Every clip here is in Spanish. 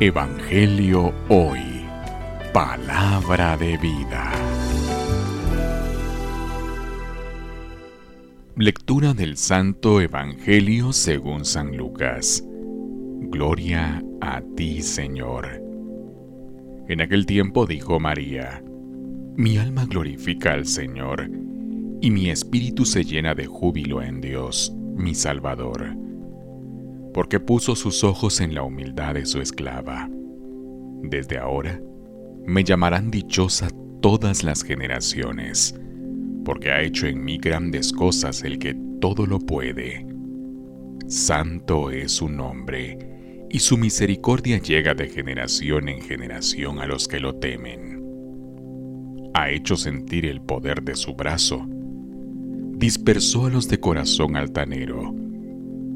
Evangelio Hoy. Palabra de vida. Lectura del Santo Evangelio según San Lucas. Gloria a ti, Señor. En aquel tiempo dijo María, Mi alma glorifica al Señor, y mi espíritu se llena de júbilo en Dios, mi Salvador porque puso sus ojos en la humildad de su esclava. Desde ahora me llamarán dichosa todas las generaciones, porque ha hecho en mí grandes cosas el que todo lo puede. Santo es su nombre, y su misericordia llega de generación en generación a los que lo temen. Ha hecho sentir el poder de su brazo, dispersó a los de corazón altanero,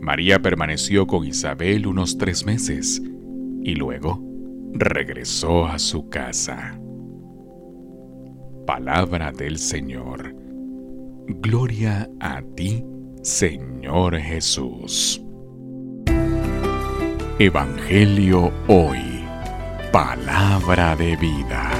María permaneció con Isabel unos tres meses y luego regresó a su casa. Palabra del Señor. Gloria a ti, Señor Jesús. Evangelio hoy. Palabra de vida.